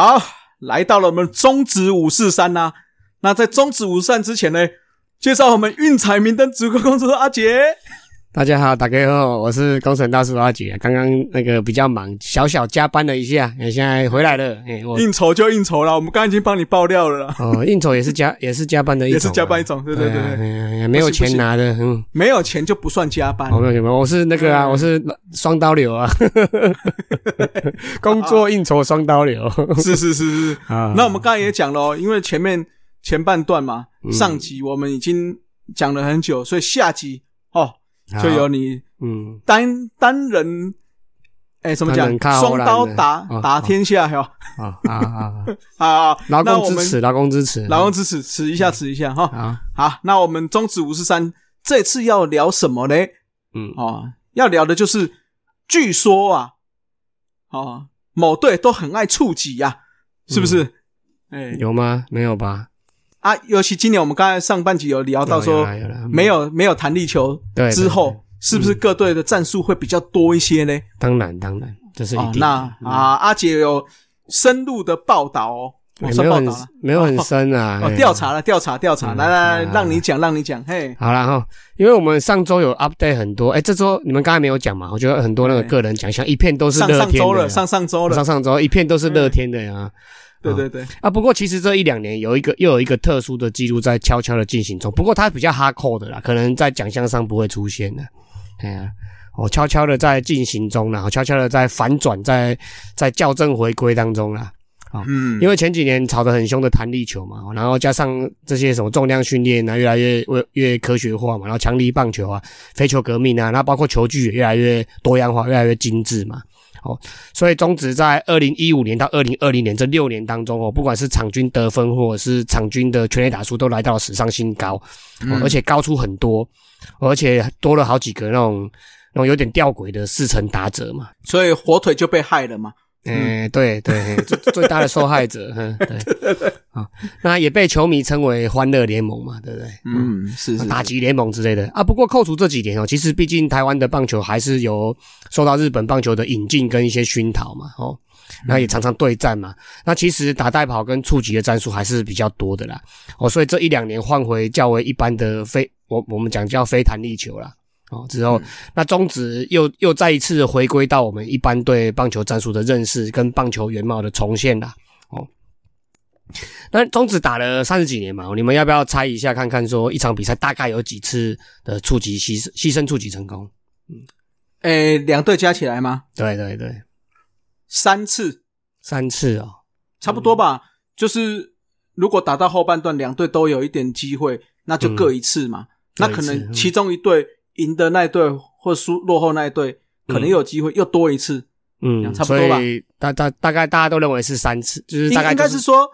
好，来到了我们中指五四三呐。那在中指五四三之前呢，介绍我们运彩明灯直播公司阿杰。大家好，大家好，我是工程大叔阿杰。刚刚那个比较忙，小小加班了一下，现在回来了。哎，应酬就应酬了，我们刚刚已经帮你爆料了。哦，应酬也是加，也是加班的一种，也是加班一种，对对对对。没有钱拿的，嗯，没有钱就不算加班。没有没有，我是那个啊，我是双刀流啊，工作应酬双刀流。是是是是啊。那我们刚才也讲了，因为前面前半段嘛，上集我们已经讲了很久，所以下集哦。就有你，嗯，单单人，哎，怎么讲？双刀打打天下，哟，啊啊啊啊！劳工支持，劳工支持，劳工支持，持一下，持一下，哈。好，那我们中指五十三这次要聊什么呢？嗯，哦，要聊的就是，据说啊，哦，某队都很爱触及呀，是不是？哎，有吗？没有吧？啊，尤其今年我们刚才上半集有聊到说，没有没有弹力球之后，是不是各队的战术会比较多一些呢？当然当然，这是一定。那啊，阿杰有深入的报道哦，没有很没有很深啊，调查了调查调查，来来，让你讲让你讲，嘿，好了哈，因为我们上周有 update 很多，哎，这周你们刚才没有讲嘛？我觉得很多那个个人奖项一片都是上上周了，上上周了，上上周一片都是乐天的呀。对对对啊！不过其实这一两年有一个又有一个特殊的记录在悄悄的进行中，不过它比较哈扣的啦，可能在奖项上不会出现的。哎呀，我悄悄的在进行中啦，悄悄的在反转，在在校正回归当中啦。啊，嗯，因为前几年炒得很凶的弹力球嘛，然后加上这些什么重量训练啊，越来越越越科学化嘛，然后强力棒球啊，飞球革命啊，然后包括球具也越来越多样化，越来越精致嘛。哦，所以中职在二零一五年到二零二零年这六年当中哦，不管是场均得分或者是场均的全垒打数，都来到了史上新高，而且高出很多，而且多了好几个那种那种有点吊诡的四成打者嘛，所以火腿就被害了嘛。嗯，对对，最最大的受害者，嗯，对，啊，那也被球迷称为“欢乐联盟”嘛，对不对？嗯，是是，打击联盟之类的啊。不过扣除这几年哦，其实毕竟台湾的棒球还是有受到日本棒球的引进跟一些熏陶嘛，哦，那也常常对战嘛。那其实打带跑跟触及的战术还是比较多的啦，哦，所以这一两年换回较为一般的非我我们讲叫非弹力球啦。哦，之后那中职又又再一次回归到我们一般对棒球战术的认识跟棒球原貌的重现啦。哦，那中职打了三十几年嘛，你们要不要猜一下看看，说一场比赛大概有几次的触及牺牲牺牲触及成功？嗯，诶，两队加起来吗？对对对，三次，三次哦，差不多吧。就是如果打到后半段，两队都有一点机会，那就各一次嘛。那可能其中一队。赢的那一队或输落后那一队，可能有机会又多一次，嗯，差不多吧。大大大概大家都认为是三次，就是大概应该是说，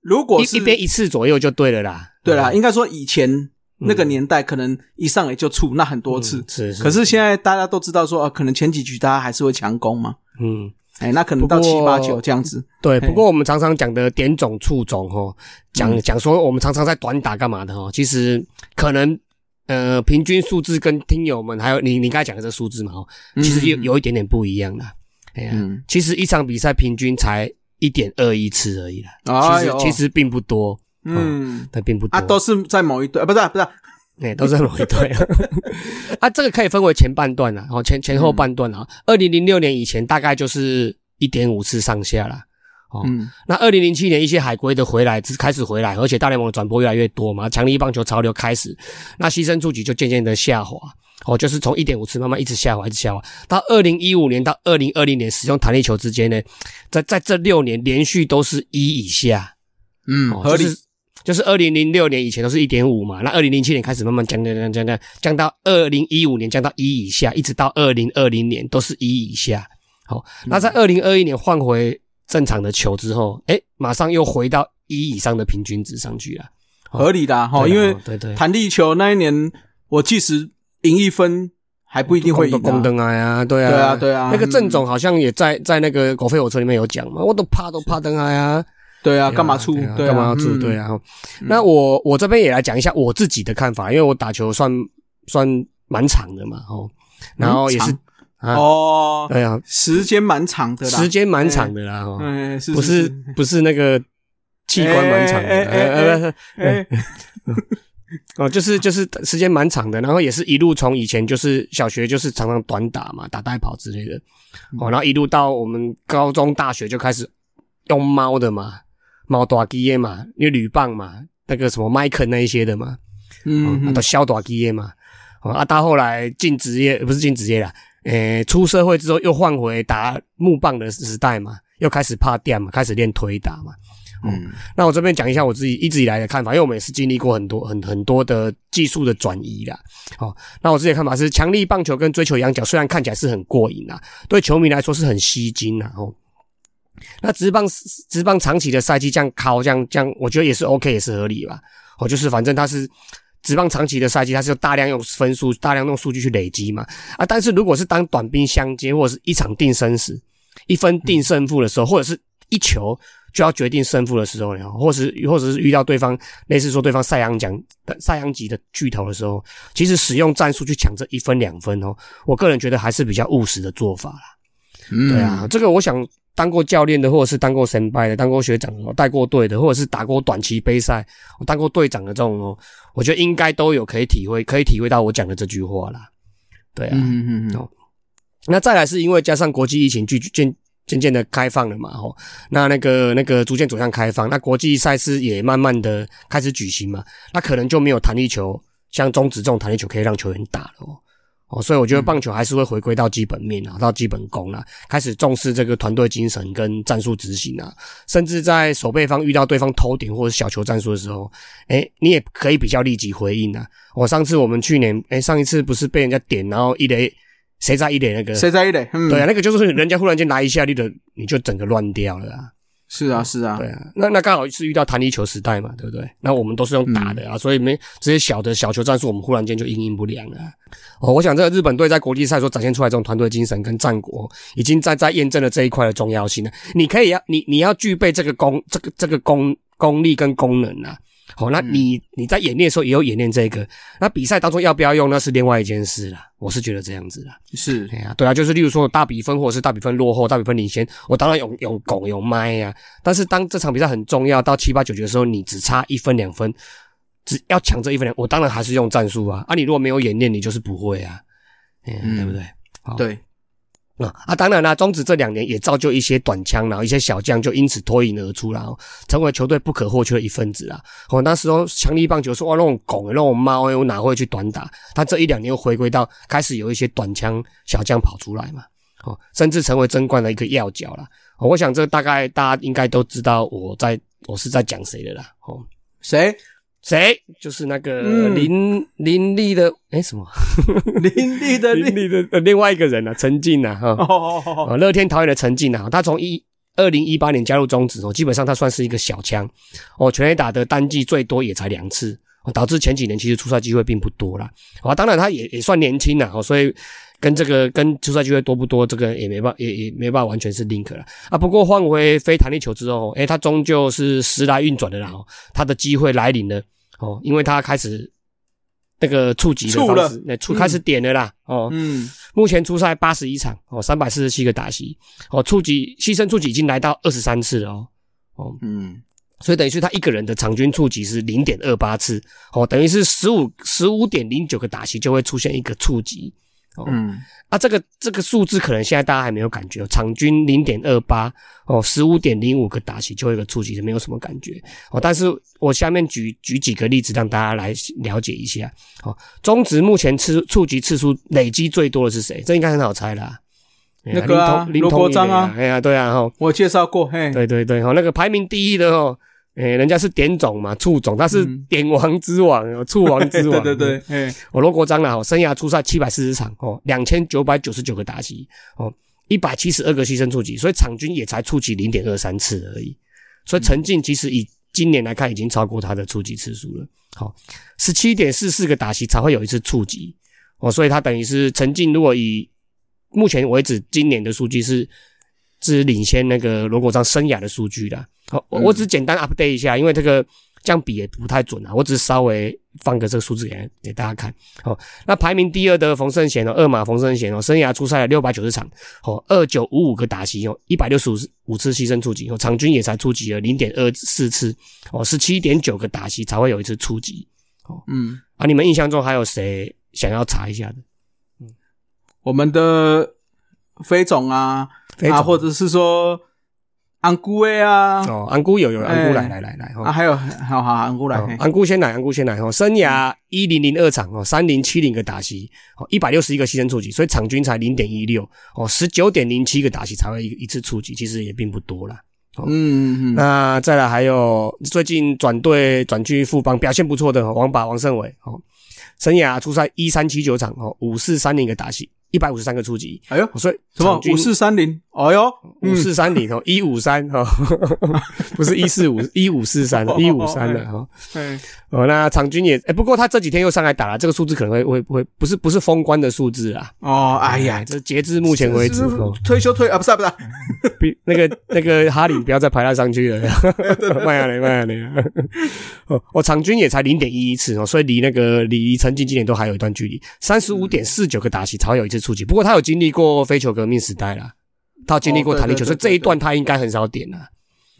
如果是一边一次左右就对了啦。对啦，应该说以前那个年代可能一上来就出那很多次，是。可是现在大家都知道说，啊，可能前几局大家还是会强攻嘛，嗯，哎，那可能到七八九这样子。对，不过我们常常讲的点种触种哈，讲讲说我们常常在短打干嘛的哈，其实可能。呃，平均数字跟听友们还有你，你刚才讲的这数字嘛，哦，其实有有一点点不一样的。哎呀，其实一场比赛平均才一点二一次而已啦，其实其实并不多，嗯，它并不多啊，都是在某一队，不是不是，哎，都是在某一队啊。这个可以分为前半段啦，然后前前后半段啊。二零零六年以前大概就是一点五次上下啦。哦，那二零零七年一些海归的回来，开始回来，而且大联盟的转播越来越多嘛，强力棒球潮流开始，那牺牲触及就渐渐的下滑，哦，就是从一点五次慢慢一直下滑，一直下滑，到二零一五年到二零二零年使用弹力球之间呢，在在这六年连续都是一以下，嗯，合理，就是二零零六年以前都是一点五嘛，那二零零七年开始慢慢降降降降降，降到二零一五年降到一以下，一直到二零二零年都是一以下，好，那在二零二一年换回。正常的球之后，哎，马上又回到一以上的平均值上去了，合理的哈。因为对对，弹力球那一年，我即使赢一分，还不一定会赢。公灯啊呀，对啊，对啊，对啊。那个郑总好像也在在那个狗飞火车里面有讲嘛，我都怕都怕灯啊呀，对啊，干嘛出？干嘛要出？对啊。那我我这边也来讲一下我自己的看法，因为我打球算算蛮长的嘛，哦，然后也是。哦，对啊，时间蛮长的啦，时间蛮长的啦，哎，不是不是那个器官蛮长的，哎哎 哦，就是就是时间蛮长的，然后也是一路从以前就是小学就是常常短打嘛，打代跑之类的，哦，然后一路到我们高中大学就开始用猫的嘛，猫打机嘛，因为铝棒嘛，那个什么麦肯那一些的嘛，嗯，都削打机嘛，哦，啊，到后来进职业不是进职业了，诶，出社会之后又换回打木棒的时代嘛，又开始怕电嘛，开始练推打嘛。嗯，那我这边讲一下我自己一直以来的看法，因为我们也是经历过很多很很多的技术的转移啦。好，那我自己的看法是，强力棒球跟追求羊角虽然看起来是很过瘾啊，对球迷来说是很吸睛啊。哦，那直棒直棒长期的赛季这样靠这样这样，我觉得也是 OK，也是合理吧。哦，就是反正它是直棒长期的赛季，它是大量用分数、大量用数据去累积嘛。啊，但是如果是当短兵相接，或者是一场定生死、一分定胜负的时候，或者是一球。就要决定胜负的时候，然后或是或者是遇到对方类似说对方赛扬奖赛扬级的巨头的时候，其实使用战术去抢这一分两分哦，我个人觉得还是比较务实的做法啦。对啊，这个我想当过教练的，或者是当过神拜的，当过学长的，带过队的，或者是打过短期杯赛，我当过队长的这种哦，我觉得应该都有可以体会，可以体会到我讲的这句话啦。对啊，嗯嗯嗯哦，那再来是因为加上国际疫情，渐渐。渐渐的开放了嘛，吼，那那个那个逐渐走向开放，那国际赛事也慢慢的开始举行嘛，那可能就没有弹力球，像中职这种弹力球可以让球员打了哦，哦，所以我觉得棒球还是会回归到基本面啊，到基本功啦，开始重视这个团队精神跟战术执行啊，甚至在守备方遇到对方偷顶或者小球战术的时候，哎，你也可以比较立即回应啊。我上次我们去年，哎，上一次不是被人家点，然后一雷。谁在一垒那个？谁在一垒？对啊，那个就是人家忽然间来一下，你的你就整个乱掉了啊！是啊，是啊，对啊，那那刚好是遇到弹力球时代嘛，对不对？那我们都是用打的啊，所以没这些小的小球战术，我们忽然间就应应不良了。哦，我想这个日本队在国际赛所展现出来这种团队精神跟战果，已经在在验证了这一块的重要性了。你可以要你你要具备这个功这个这个功功力跟功能啊。好，那你你在演练的时候也有演练这个，那比赛当中要不要用那是另外一件事了。我是觉得这样子啦，是，对啊，对啊，就是例如说大比分或者是大比分落后、大比分领先，我当然有有拱有麦呀。但是当这场比赛很重要，到七八九局的时候，你只差一分两分，只要抢这一分两，我当然还是用战术啊。啊，你如果没有演练，你就是不会啊，嗯，对不对？好对。啊，当然啦，中职这两年也造就一些短枪，然后一些小将就因此脱颖而出然后，成为球队不可或缺的一份子啊。哦，那时候强力棒球说哇，那种狗，那种猫，我哪会去短打？他这一两年又回归到开始有一些短枪小将跑出来嘛，哦，甚至成为争冠的一个要角了。我想这大概大家应该都知道我在我是在讲谁的啦。哦，谁？谁？就是那个林林立的哎什么？林立的林立的另外一个人啊，陈进啊哈。哦乐天桃园的陈进啊，他从一二零一八年加入中职哦，基本上他算是一个小枪哦，全垒打的单季最多也才两次，导致前几年其实出赛机会并不多啦。啊，当然他也也算年轻了，哦，所以跟这个跟出赛机会多不多，这个也没办也也没办法完全是 link 了啊。不过换回非弹力球之后，诶，他终究是时来运转的啦，他的机会来临了。哦，因为他开始那个触及的方式，那触开始点了啦。哦，嗯，目前出赛八十一场，哦，三百四十七个打席，哦，触及牺牲触及已经来到二十三次了哦，哦，嗯，所以等于是他一个人的场均触及是零点二八次，哦，等于是十五十五点零九个打席就会出现一个触及。嗯，啊，这个这个数字可能现在大家还没有感觉，场均零点二八哦，十五点零五个打起就一个触及是没有什么感觉哦。但是我下面举举几个例子让大家来了解一下哦。中职目前次触及次数累积最多的是谁？这应该很好猜啦。那个林国章啊，哎呀，对啊，哈，我介绍过，嘿，对对对，哈，那个排名第一的哦。诶，人家是点总嘛，触总，他是点王之王，触王之王。对对对，我罗国璋啦，生涯出赛七百四十场哦，两千九百九十九个打击哦，一百七十二个牺牲触及，所以场均也才触及零点二三次而已。所以陈进其实以今年来看，已经超过他的触及次数了。好，十七点四四个打击才会有一次触及哦，所以他等于是陈进，如果以目前为止今年的数据是。是领先那个罗国章生涯的数据的。好，我只简单 update 一下，因为这个这样比也不太准啊。我只是稍微放个这个数字给给大家看。好，那排名第二的冯胜贤哦，二马冯胜贤哦，生涯出赛了六百九十场，哦，二九五五个打席哦，一百六十五五次牺牲出击哦，场均也才出击了零点二四次哦，十七点九个打席才会有一次出击。哦，嗯，啊，你们印象中还有谁想要查一下的？嗯，我们的飞总啊，啊，或者是说。安姑诶啊！哦，安姑有有安姑来来来来啊，还有好好安姑来，安姑先来，安姑先来哦。生涯一零零二场哦，三零七零个打席哦，一百六十一个牺牲触及，所以场均才零点一六哦，十九点零七个打席才会一一次触及，其实也并不多啦。嗯嗯嗯。那再来还有最近转队转去富邦表现不错的王把王胜伟哦，生涯出赛一三七九场哦，五四三零个打席。一百五十三个初级，哎呦，所以什么五四三零？哎呦，五四三零哦，一五三哈，不是一四五，一五四三，一五三的哈。哦，那场均也，哎，不过他这几天又上来打了，这个数字可能会会不会不是不是封关的数字啊？哦，哎呀，这截至目前为止，退休退啊，不是不是，比那个那个哈里不要再排他上去了，慢下来慢下来。哦，我场均也才零点一一次哦，所以离那个离曾经今年都还有一段距离，三十五点四九个打席才有一次触及。不过他有经历过非球革命时代啦，他经历过弹力球，所以这一段他应该很少点了。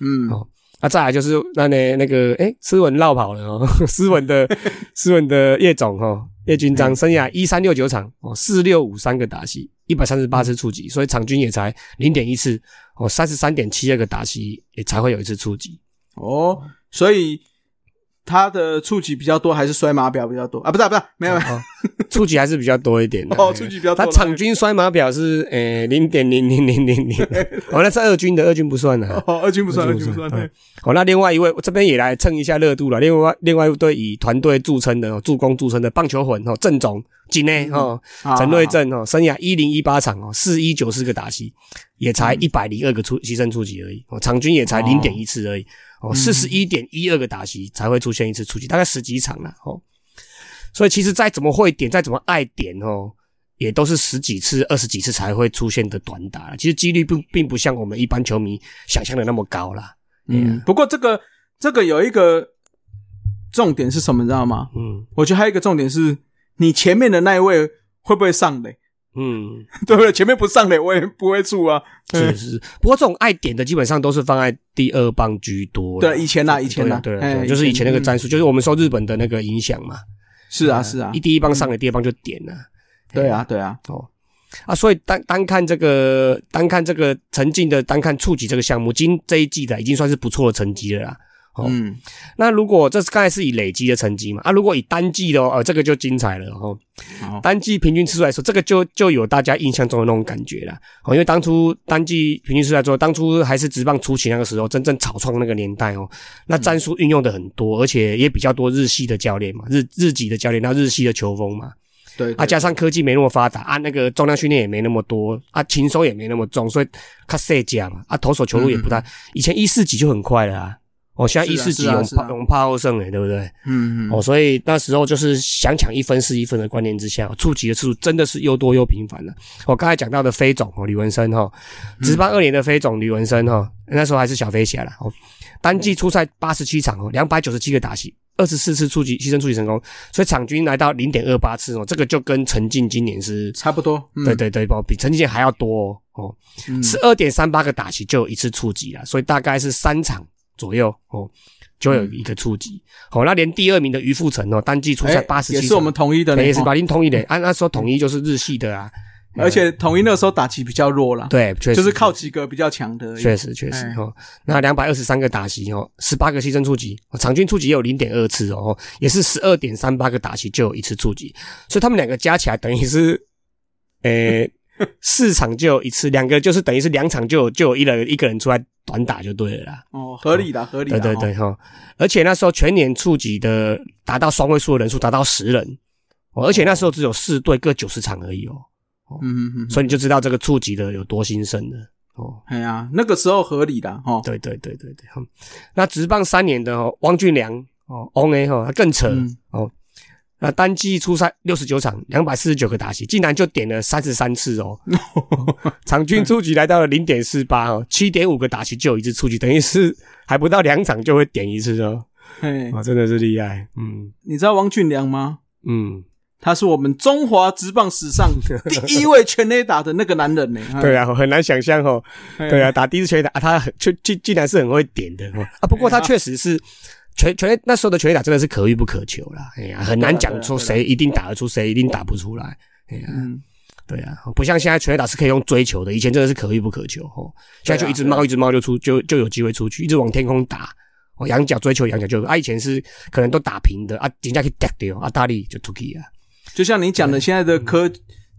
嗯，哦。那再来就是那呢那个哎，斯文绕跑了哦，斯文的 斯文的叶总哈，叶军章生涯一三六九场哦，四六五三个打席，一百三十八次触及，所以场均也才零点一次哦，三十三点七二个打席也才会有一次触及哦，所以。他的触及比较多还是摔马表比较多啊？不是不是，没有没有，触及还是比较多一点的。哦，触及比较多。他场均摔马表是呃零点零零零零零。哦，那是二军的，二军不算的。哦，二军不算，二军不算。对。好，那另外一位这边也来蹭一下热度了。另外另外一队以团队著称的助攻著称的棒球魂哦，郑总金内哦，陈瑞正哦，生涯一零一八场哦，四一九四个打击，也才一百零二个出牺牲出击而已。哦，场均也才零点一次而已。哦，四十一点一二个打席才会出现一次出击，大概十几场了哦。所以其实再怎么会点，再怎么爱点哦，也都是十几次、二十几次才会出现的短打。其实几率并并不像我们一般球迷想象的那么高啦。嗯，不过这个这个有一个重点是什么，你知道吗？嗯，我觉得还有一个重点是你前面的那一位会不会上垒？嗯，对不对？前面不上垒，我也不会出啊。是是，不过这种爱点的基本上都是放在第二棒居多。对，以前呐，以前呐，对对，就是以前那个战术，就是我们受日本的那个影响嘛。是啊是啊，一第一棒上垒，第二棒就点了。对啊对啊，哦啊，所以单单看这个，单看这个陈进的，单看触及这个项目，今这一季的已经算是不错的成绩了啦。嗯，那如果这是刚才是以累积的成绩嘛？啊，如果以单季的哦，这个就精彩了哦。单季平均次数来说，这个就就有大家印象中的那种感觉了哦。因为当初单季平均次数来说，当初还是直棒初期那个时候，真正草创那个年代哦，那战术运用的很多，而且也比较多日系的教练嘛，日日籍的教练，那日系的球风嘛。对啊，加上科技没那么发达啊，那个重量训练也没那么多啊，禽收也没那么重，所以卡塞加嘛啊，投手球路也不太。以前一四级就很快了啊。哦，现在一四级勇怕勇怕后胜诶，对不对？嗯嗯。哦，所以那时候就是想抢一分是一分的观念之下，触及的次数真的是又多又频繁了。我刚才讲到的飞总哦，李文生哈，值班二年的飞总李文生哈，那时候还是小飞侠了哦。单季出赛八十七场哦，两百九十七个打席，二十四次触及牺牲触及成功，所以场均来到零点二八次哦，这个就跟陈进今年是差不多。对对对，比陈进还要多哦，十二点三八个打席就有一次触及了，所以大概是三场。左右哦，就有一个触及。好，那连第二名的于富成哦，单季出赛八十七，也是我们统一的，也是把您统一的。按那时候统一就是日系的啊，而且统一那时候打击比较弱了，对，确实。就是靠几个比较强的，确实确实哦。那两百二十三个打席哦，十八个牺牲触及，场均触及有零点二次哦，也是十二点三八个打席就有一次触及，所以他们两个加起来等于是，诶。四场就有一次，两个就是等于是两场就有就有一人一个人出来短打就对了啦。哦，合理的，合理的。对对对哈，而且那时候全年触及的达到双位数的人数达到十人，而且那时候只有四队各九十场而已哦。嗯嗯嗯，所以你就知道这个触及的有多兴盛了。哦，哎呀，那个时候合理的哈。对对对对对，那职棒三年的哦，汪俊良哦，On A 哈，他更扯哦。那单季出赛六十九场，两百四十九个打席，竟然就点了三十三次哦，场均出局来到了零点四八哦，七点五个打席就有一次出局，等于是还不到两场就会点一次哦。哇，真的是厉害。嗯，你知道王俊良吗？嗯，他是我们中华职棒史上 第一位全垒打的那个男人呢。对啊，很难想象哦。对啊，打第一次全垒打，他却竟竟然是很会点的啊。不过他确实是全全那时候的全垒打真的是可遇不可求啦。哎呀，很难讲出谁一定打得出，谁一定打不出来。哎呀。对啊，不像现在全垒打是可以用追求的，以前真的是可遇不可求哦。现在就一直冒，一直冒就出，就就有机会出去，一直往天空打。哦，仰角追求仰角就啊，以前是可能都打平的啊，人家可以打掉啊，大力就出去啊。就像你讲的，现在的科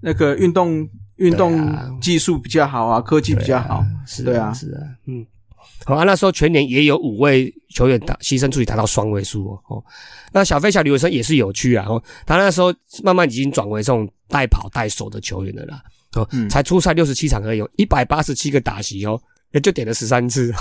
那个运动运动技术比较好啊，科技比较好，是对啊，是啊，嗯。好啊，那时候全年也有五位球员打牺牲出去达到双位数哦。哦，那小飞侠李伟生也是有趣啊。哦，他那时候慢慢已经转为这种带跑带守的球员了啦。哦，才出赛六十七场而已，有一百八十七个打席哦，也就点了十三次，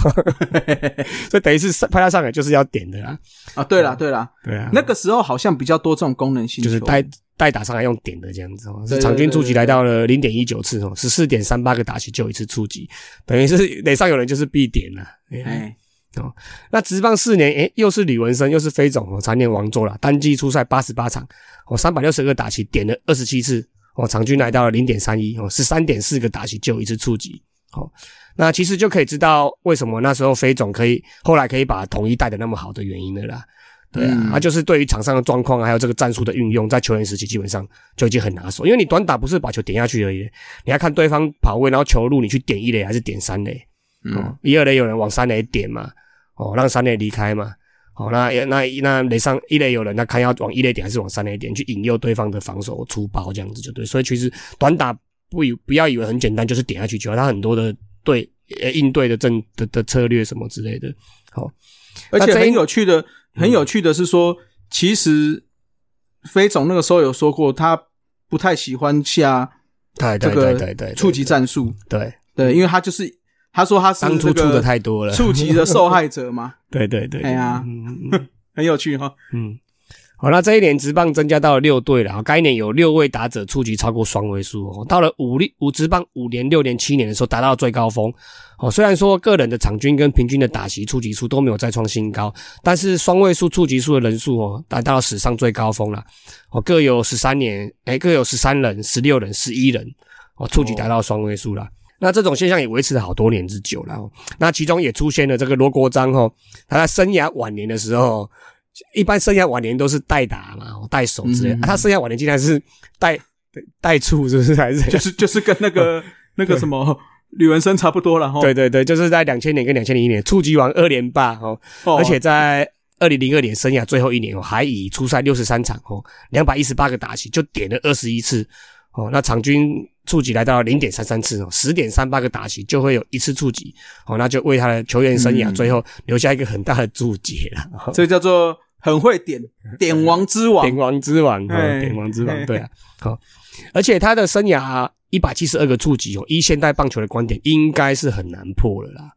所以等于是派他上来就是要点的啦。啊，对了对了，对啊，那个时候好像比较多这种功能性，就是带带打上来用点的这样子哦。场均触及来到了零点一九次哦，十四点三八个打席就一次触及，等于是垒上有人就是必点了。哎，哦，那职棒四年，哎，又是李文生，又是飞总哦，常年王座了，单季出赛八十八场，哦，三百六十个打席点了二十七次。哦，场均来到了零点三一哦，十三点四个打席就一次触及。好，那其实就可以知道为什么那时候飞总可以后来可以把统一带的那么好的原因了啦。对啊，他就是对于场上的状况还有这个战术的运用，在球员时期基本上就已经很拿手。因为你短打不是把球点下去而已，你要看对方跑位，然后球路你去点一垒还是点三垒。嗯，一二垒有人往三垒点嘛，哦，让三垒离开嘛。好，那那那垒上一垒有人，那看要往一垒点还是往三垒点去引诱对方的防守出包，这样子就对。所以其实短打不以不要以为很简单，就是点下去就好，他很多的对应对的政的的策略什么之类的。好，而且很有趣的，很有趣的是说，其实飞总那个时候有说过，他不太喜欢下这个触及战术，对对，因为他就是。他说他是当初出的太多了，触及的受害者嘛？对对对，哎呀，很有趣哈。嗯，好，那这一年职棒增加到了六队了，该年有六位打者触及超过双位数哦。到了五六五职棒五年、六年、七年的时候，达到最高峰哦。虽然说个人的场均跟平均的打席触及数都没有再创新高，但是双位数触及数的人数哦，达到了史上最高峰了哦。各有十三年，哎，各有十三人、十六人、十一人哦，触及达到双位数了。那这种现象也维持了好多年之久了。那其中也出现了这个罗国璋哈，他在生涯晚年的时候，一般生涯晚年都是代打嘛，代手之类。他生涯晚年竟然是代代处，是不是？还是 就是就是跟那个 那个什么吕文生差不多了哈。对对对，就是在两千年跟两千零一年触及完二连霸哦，而且在二零零二年生涯最后一年哦，还以出赛六十三场哦，两百一十八个打席就点了二十一次哦，那场均。触及来到零点三三次哦，十点三八个打席就会有一次触及哦，那就为他的球员生涯最后留下一个很大的注解了。这叫做很会点 点王之王，点王之王，点王之王，对啊，好，而且他的生涯一百七十二个触及哦，依现代棒球的观点，应该是很难破了啦。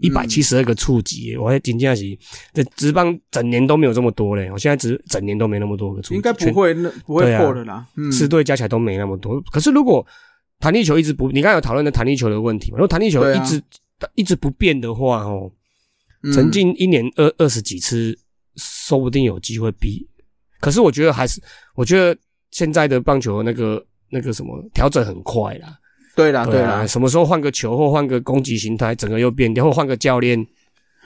一百七十二个触及，我还紧张是这职棒整年都没有这么多嘞。我现在只整年都没那么多个触及，应该不会那不会破的啦。四队加起来都没那么多。可是如果弹力球一直不，你刚才有讨论的弹力球的问题嘛？如果弹力球一直一直不变的话，哦，曾经一年二二十几次，说不定有机会比。可是我觉得还是，我觉得现在的棒球那个那个什么调整很快啦。对啦，对啦，什么时候换个球或换个攻击形态，整个又变掉，或换个教练，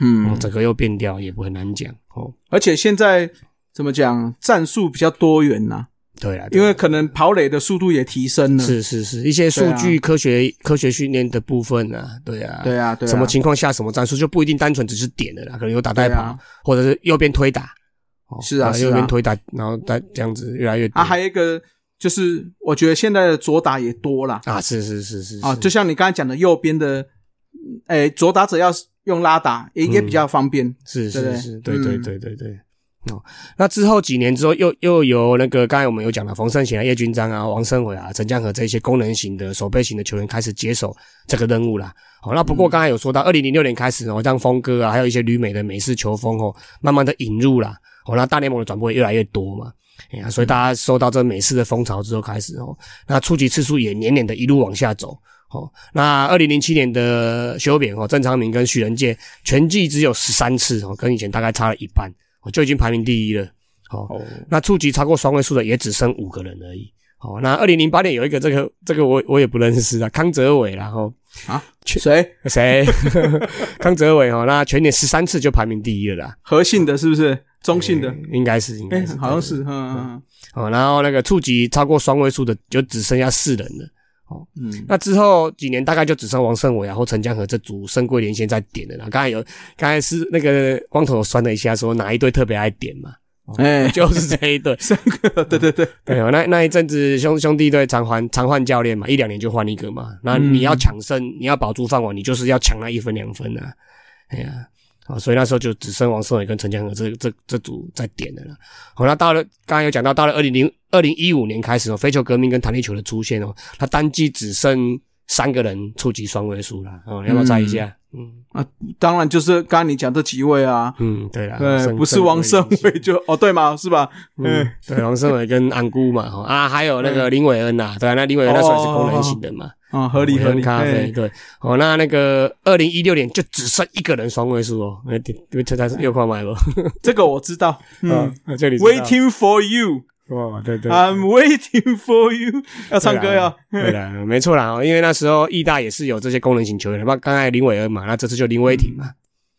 嗯，整个又变掉，也不很难讲哦。而且现在怎么讲，战术比较多元呐。对啊，因为可能跑垒的速度也提升了。是是是，一些数据科学科学训练的部分啊，对啊，对啊，对。什么情况下什么战术就不一定单纯只是点的啦，可能有打带跑，或者是右边推打。是啊，右边推打，然后再这样子越来越。啊，还有一个。就是我觉得现在的左打也多了啊，是是是是啊，就像你刚才讲的，右边的，哎，左打者要用拉打也也比较方便，是是是，对对对对对。哦，那之后几年之后，又又由那个刚才我们有讲的冯胜贤啊、叶军章啊、王胜伟啊、陈江河这些功能型的守备型的球员开始接手这个任务啦。哦，那不过刚才有说到，二零零六年开始哦，像峰哥啊，还有一些旅美的美式球风哦，慢慢的引入啦。哦，那大联盟的转播也越来越多嘛。哎呀，所以大家受到这美式的风潮之后开始哦，那触及次数也年年的一路往下走哦。那二零零七年的修扁哦，郑昌明跟许仁介全季只有十三次哦，跟以前大概差了一半就已经排名第一了。哦，那触及超过双位数的也只剩五个人而已。哦，那二零零八年有一个这个这个我我也不认识啊，康泽伟然后啊，谁谁 康泽伟哈，那全年十三次就排名第一了啦。和信的是不是？中性的应该是应该是好像是嗯嗯哦，然后那个触及超过双位数的就只剩下四人了。哦，嗯，那之后几年大概就只剩王胜伟然后陈江河这组深贵连线在点了。刚才有刚才是那个光头酸了一下，说哪一队特别爱点嘛？哎，就是这一队，三个，对对对，对 那那一阵子兄兄弟队常换常换教练嘛，一两年就换一个嘛。那你要抢胜，你要保住饭碗，你就是要抢那一分两分啊。哎呀，啊，啊所以那时候就只剩王胜伟跟陈江河这这这组在点的了。好，那到了刚刚有讲到，到了二零零二零一五年开始哦，飞球革命跟弹力球的出现哦，他单季只剩三个人触及双位数了。哦，要不要猜一下？嗯。啊，当然就是刚刚你讲这几位啊，嗯，对了，对，不是王胜伟就哦，对吗？是吧？嗯，对，王胜伟跟安姑嘛，啊，还有那个林伟恩呐，对啊，那林伟恩那时候是功能型的嘛，啊，合理合理，咖啡，对，哦，那那个二零一六年就只剩一个人双位数哦，因为这才是六块买了，这个我知道，嗯，这里 Waiting for you。哦，对对，I'm waiting for you，要唱歌呀，对的，没错啦，因为那时候义大也是有这些功能型球员，那刚才林伟恩嘛，那这次就林伟霆嘛，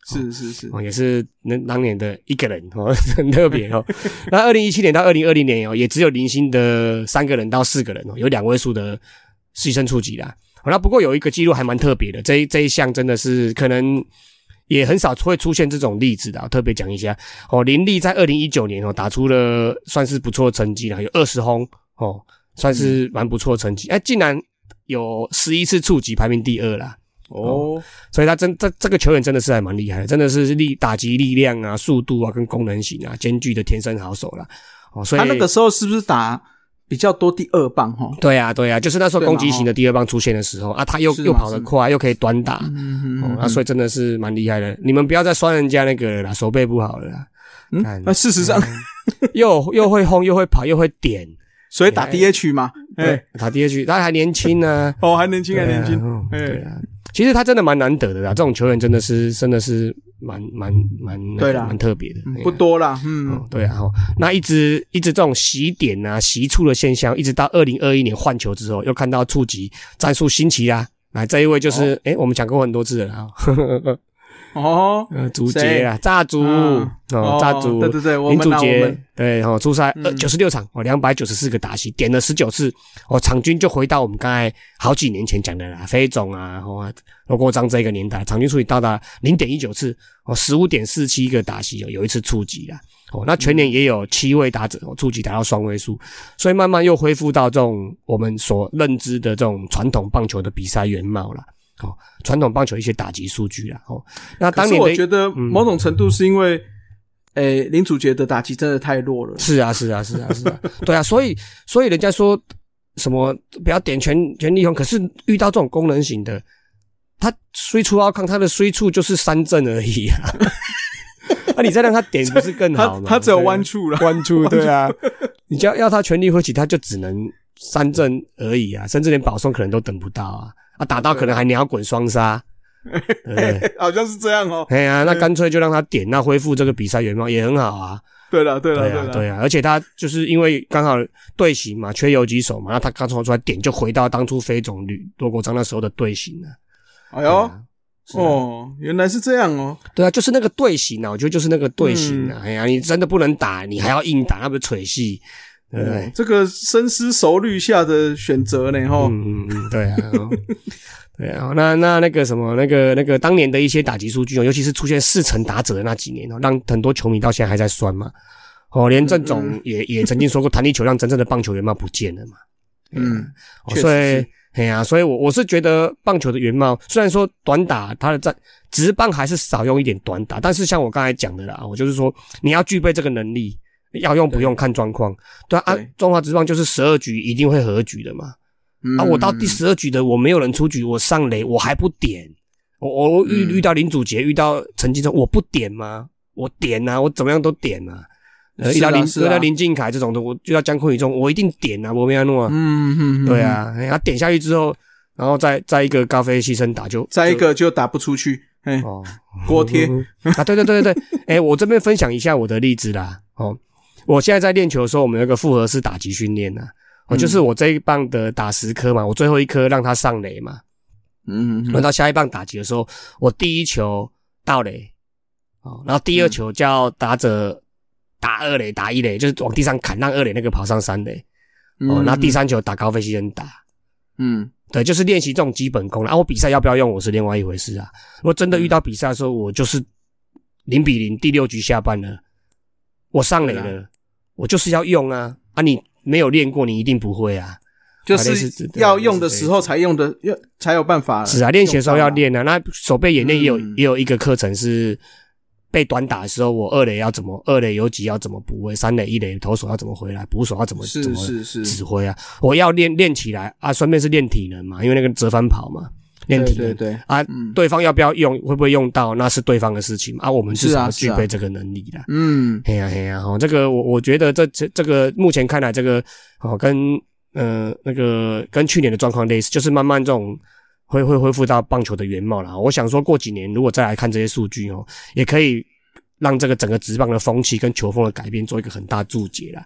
是是是，哦，也是那当年的一个人哦，很特别哦。那二零一七年到二零二零年哦，也只有零星的三个人到四个人哦，有两位数的牺牲触及啦。那不过有一个记录还蛮特别的，这一这一项真的是可能。也很少会出现这种例子的，特别讲一下哦。林立在二零一九年哦，打出了算是不错的成绩了，有二十轰哦，算是蛮不错的成绩。哎，竟然有十一次触及，排名第二啦。哦。所以他真这这个球员真的是还蛮厉害的，真的是力打击力量啊、速度啊跟功能型啊兼具的天生好手了。哦，所以他那个时候是不是打？比较多第二棒哈，对呀对呀，就是那时候攻击型的第二棒出现的时候啊，他又又跑得快，又可以短打，哦，那所以真的是蛮厉害的。你们不要再酸人家那个了，手背不好了。嗯，那事实上 又又会轰，又会跑，又会点，所以打 DH 嘛，对，打 DH，他还年轻呢，哦，还年轻，还年轻，对啊。其实他真的蛮难得的啦，这种球员真的是真的是蛮蛮蛮对啦，蛮特别的，不多啦，嗯，对啊，那一直一直这种洗点啊、洗出的现象，一直到二零二一年换球之后，又看到触及战术新奇啊，来这一位就是哎，我们讲过很多次了啊。哦，竹节啊，炸竹哦，炸竹，对对对，林竹节，对哦，出赛呃九十六场哦，两百九十四个打席，点了十九次哦，场均就回到我们刚才好几年前讲的啦，飞总啊，哦，罗国章这个年代，场均数以到达零点一九次哦，十五点四七个打席有有一次触及啦，哦，那全年也有七位打者哦触及达到双位数，所以慢慢又恢复到这种我们所认知的这种传统棒球的比赛原貌了。哦，传统棒球一些打击数据啦，哦，那当年我觉得某种程度是因为，诶，林祖杰的打击真的太弱了。是啊，是啊，是啊，是啊，对啊，所以，所以人家说什么不要点全全力轰，可是遇到这种功能型的，他虽出奥康，他的虽处就是三振而已啊。那 你再让他点不是更好吗？他只有弯处了，弯处，对啊，你要要他全力挥起，他就只能三振而已啊，甚至连保送可能都等不到啊。啊，打到可能还鸟滚双杀，好像是这样哦。哎呀，那干脆就让他点，那恢复这个比赛原貌也很好啊。对了，对了，对了，对啊。而且他就是因为刚好队形嘛，缺游击手嘛，那他刚冲出来点，就回到当初飞总吕罗国章那时候的队形了。哎呦，哦，原来是这样哦。对啊，就是那个队形啊，我觉得就是那个队形啊。哎呀，你真的不能打，你还要硬打，那不是锤戏。对，这个深思熟虑下的选择呢？哈，嗯嗯，对啊，对啊，那那那个什么，那个那个当年的一些打击数据哦，尤其是出现四成打者的那几年哦，让很多球迷到现在还在酸嘛。哦，连郑总也也曾经说过，弹力球让真正的棒球员貌不见了嘛。嗯，所以，哎呀，所以我我是觉得棒球的原貌，虽然说短打它的在直棒还是少用一点短打，但是像我刚才讲的啦，我就是说你要具备这个能力。要用不用看状况，对啊，中华职棒就是十二局一定会合局的嘛。啊，我到第十二局的我没有人出局，我上垒我还不点，我我遇遇到林祖杰，遇到陈金忠，我不点吗？我点啊，我怎么样都点啊。遇到林遇到林敬凯这种的，我遇到江坤宇中，我一定点啊，我没安诺啊。嗯嗯，对啊，他点下去之后，然后再再一个高飞牺牲打就再一个就打不出去。哎，锅贴 啊，对对对对对，哎，我这边分享一下我的例子啦。哦，我现在在练球的时候，我们有个复合式打击训练呐。哦，就是我这一棒的打十颗嘛，我最后一颗让他上垒嘛。嗯，轮到下一棒打击的时候，我第一球到垒，哦，然后第二球叫打者打二垒打一垒，就是往地上砍，让二垒那个跑上三垒。哦，那第三球打高飞机人打。嗯，对，就是练习这种基本功。了啊我比赛要不要用，我是另外一回事啊。如果真的遇到比赛的时候，我就是零比零，第六局下半了，我上垒了，我就是要用啊。啊，你没有练过，你一定不会啊。就是要用的时候才用的，要才有办法。是啊，练习的时候要练啊。那手背演练也有也有一个课程是被短打的时候，我二垒要怎么二垒有几要怎么补位，三垒一垒投手要怎么回来，捕手要怎么怎么指挥啊？我要练练起来啊，顺便是练体能嘛，因为那个折返跑嘛，练体能。对对啊，对方要不要用，会不会用到，那是对方的事情啊。我们至少具备这个能力的。嗯，嘿呀嘿呀，哦，这个我我觉得这这这个目前看来，这个哦跟。呃，那个跟去年的状况类似，就是慢慢这种会会恢复到棒球的原貌了。我想说过几年，如果再来看这些数据哦，也可以让这个整个职棒的风气跟球风的改变做一个很大注解了，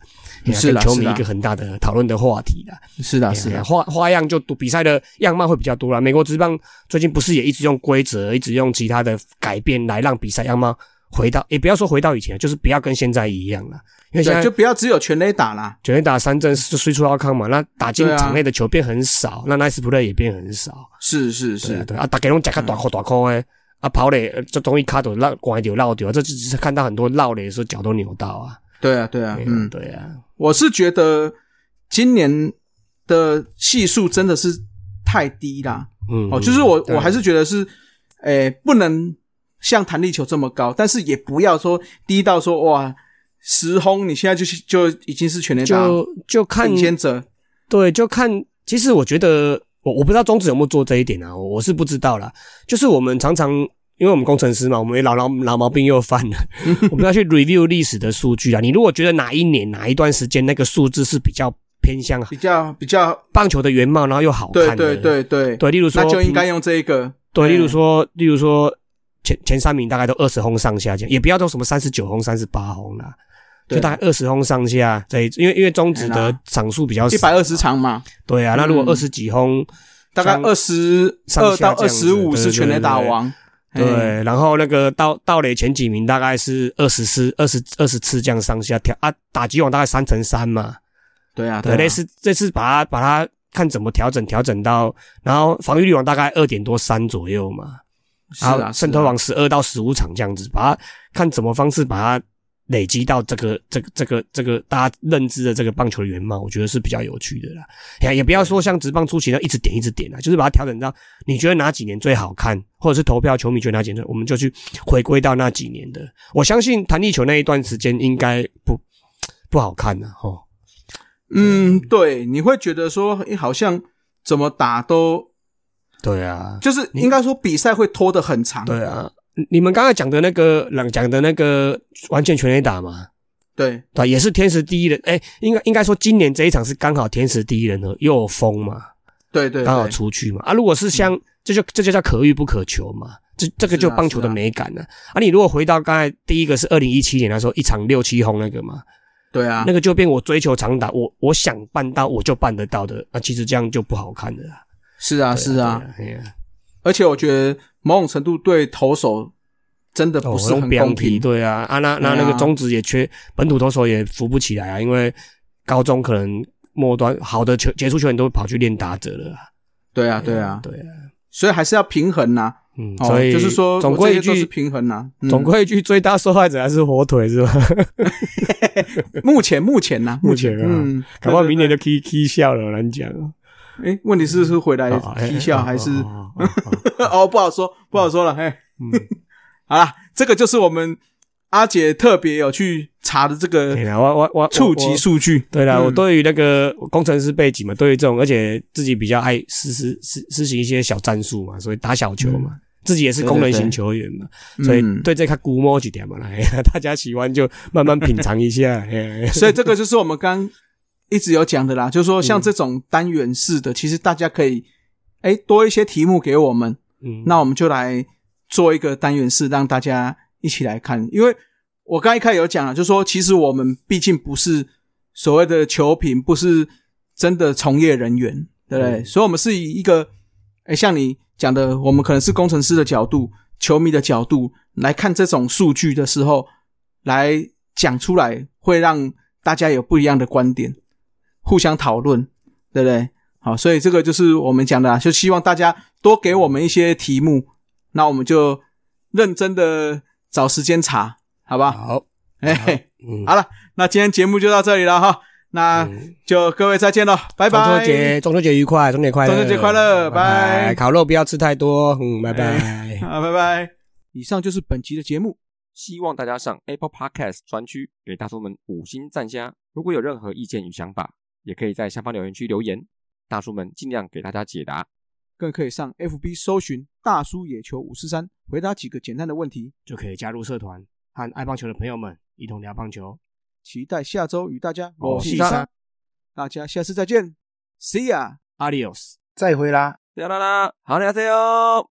是球迷一个很大的讨论的话题了。是的，是的，花花样就多，比赛的样貌会比较多了。美国职棒最近不是也一直用规则，一直用其他的改变来让比赛样貌回到，也不要说回到以前，就是不要跟现在一样了。因为现在就不要只有全垒打啦，全垒打三振就追出奥康嘛，那打进场内的球变很少，那 nice play 也变很少。是是是，对啊，打给拢夹个短扣短扣诶，啊跑垒这东西卡都绕拐掉绕掉，这只是看到很多绕垒的时候脚都扭到啊。对啊对啊，嗯对啊，我是觉得今年的系数真的是太低啦。嗯哦，就是我我还是觉得是，诶不能像弹力球这么高，但是也不要说低到说哇。十轰，你现在就就已经是全垒打，就就看领先者。对，就看。其实我觉得，我我不知道中指有没有做这一点啊，我是不知道啦。就是我们常常，因为我们工程师嘛，我们老老老毛病又犯了，我们要去 review 历史的数据啊。你如果觉得哪一年哪一段时间那个数字是比较偏向比较比较棒球的原貌，然后又好看，对对对对对，例如说，那就应该用这一个。对，例如说，例如说前前三名大概都二十轰上下，这样也不要都什么三十九轰、三十八轰啦。就大概二十轰上下，这一因为因为中指的场数比较少，一百二十场嘛。对啊，那如果二十几轰，大概二十二到二十五是全垒打王。对，然后那个到到垒前几名大概是二十次、二十二十次这样上下调啊，打击王大概三乘三嘛。对啊，对，类似这次把它把它看怎么调整调整到，然后防御率王大概二点多三左右嘛。然后，渗透王十二到十五场这样子，把它看怎么方式把它。累积到这个这个这个这个大家认知的这个棒球的原貌，我觉得是比较有趣的啦。也也不要说像直棒初期那一直点一直点啊，就是把它调整到你觉得哪几年最好看，或者是投票球迷觉得哪几年，我们就去回归到那几年的。我相信弹力球那一段时间应该不不好看的哈。嗯，对，你会觉得说，哎，好像怎么打都对啊，就是应该说比赛会拖得很长。对啊。你们刚才讲的那个，讲的那个完全全垒打嘛？对，对，也是天时地利人。哎，应该应该说，今年这一场是刚好天时地利人和，又有风嘛？对对，刚好出去嘛。啊，如果是像这就这就叫可遇不可求嘛。这这个就棒球的美感了。啊，你如果回到刚才第一个是二零一七年那时候一场六七轰那个嘛？对啊，那个就变我追求长打，我我想办到我就办得到的。那其实这样就不好看的。是啊，是啊，而且我觉得。某种程度对投手真的不是很公平，对啊，啊那那那个中职也缺本土投手也扶不起来啊，因为高中可能末端好的球杰出球员都跑去练打者了，对啊对啊。对啊，所以还是要平衡呐，嗯，所以就是说总归一句是平衡呐，总归一句最大受害者还是火腿是吧？目前目前呐，目前啊，搞不好明年就 K K 笑了，难讲啊。哎，问题是是回来踢下还是？哦，不好说，不好说了。嘿，嗯好了，这个就是我们阿姐特别有去查的这个我我我触及数据。对了，我对于那个工程师背景嘛，对于这种，而且自己比较爱实施实实行一些小战术嘛，所以打小球嘛，自己也是功能型球员嘛，所以对这个估摸几点嘛，来 大家喜欢就慢慢品尝一下。所以这个就是我们刚。一直有讲的啦，就是说像这种单元式的，其实大家可以，哎，多一些题目给我们，嗯，那我们就来做一个单元式，让大家一起来看。因为我刚一开始有讲了，就说其实我们毕竟不是所谓的球评，不是真的从业人员，对不对？所以，我们是以一个，哎，像你讲的，我们可能是工程师的角度、球迷的角度来看这种数据的时候，来讲出来，会让大家有不一样的观点，互相讨论，对不对？好，所以这个就是我们讲的，就希望大家多给我们一些题目，那我们就认真的找时间查，好吧？好，哎，好了，那今天节目就到这里了哈，那就各位再见了，拜拜。中秋节，中秋节愉快，中秋节快乐，中秋节快乐，拜。烤肉不要吃太多，嗯，拜拜，好，拜拜。以上就是本集的节目，希望大家上 Apple Podcast 专区给大叔们五星赞加。如果有任何意见与想法，也可以在下方留言区留言。大叔们尽量给大家解答，更可以上 FB 搜寻“大叔野球五四三”，回答几个简单的问题，就可以加入社团，和爱棒球的朋友们一同聊棒球。期待下周与大家我是三，大家下次再见，See ya，Adios，再会啦，再啦啦，好，再见哟。